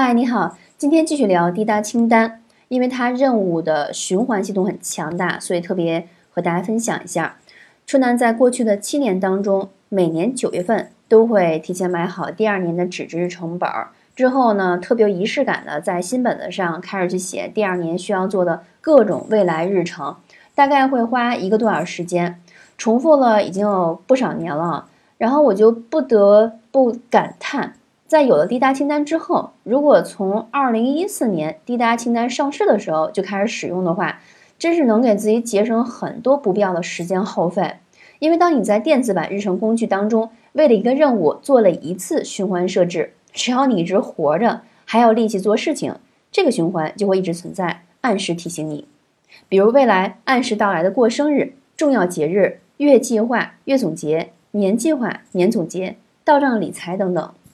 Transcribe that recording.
嗨，你好，今天继续聊滴答清单，因为它任务的循环系统很强大，所以特别和大家分享一下。春楠在过去的七年当中，每年九月份都会提前买好第二年的纸质成本儿，之后呢，特别有仪式感的在新本子上开始去写第二年需要做的各种未来日程，大概会花一个多小时时间，重复了已经有不少年了，然后我就不得不感叹。在有了滴答清单之后，如果从二零一四年滴答清单上市的时候就开始使用的话，真是能给自己节省很多不必要的时间耗费。因为当你在电子版日程工具当中为了一个任务做了一次循环设置，只要你一直活着，还有力气做事情，这个循环就会一直存在，按时提醒你。比如未来按时到来的过生日、重要节日、月计划、月总结、年计划、年总结、到账理财等等。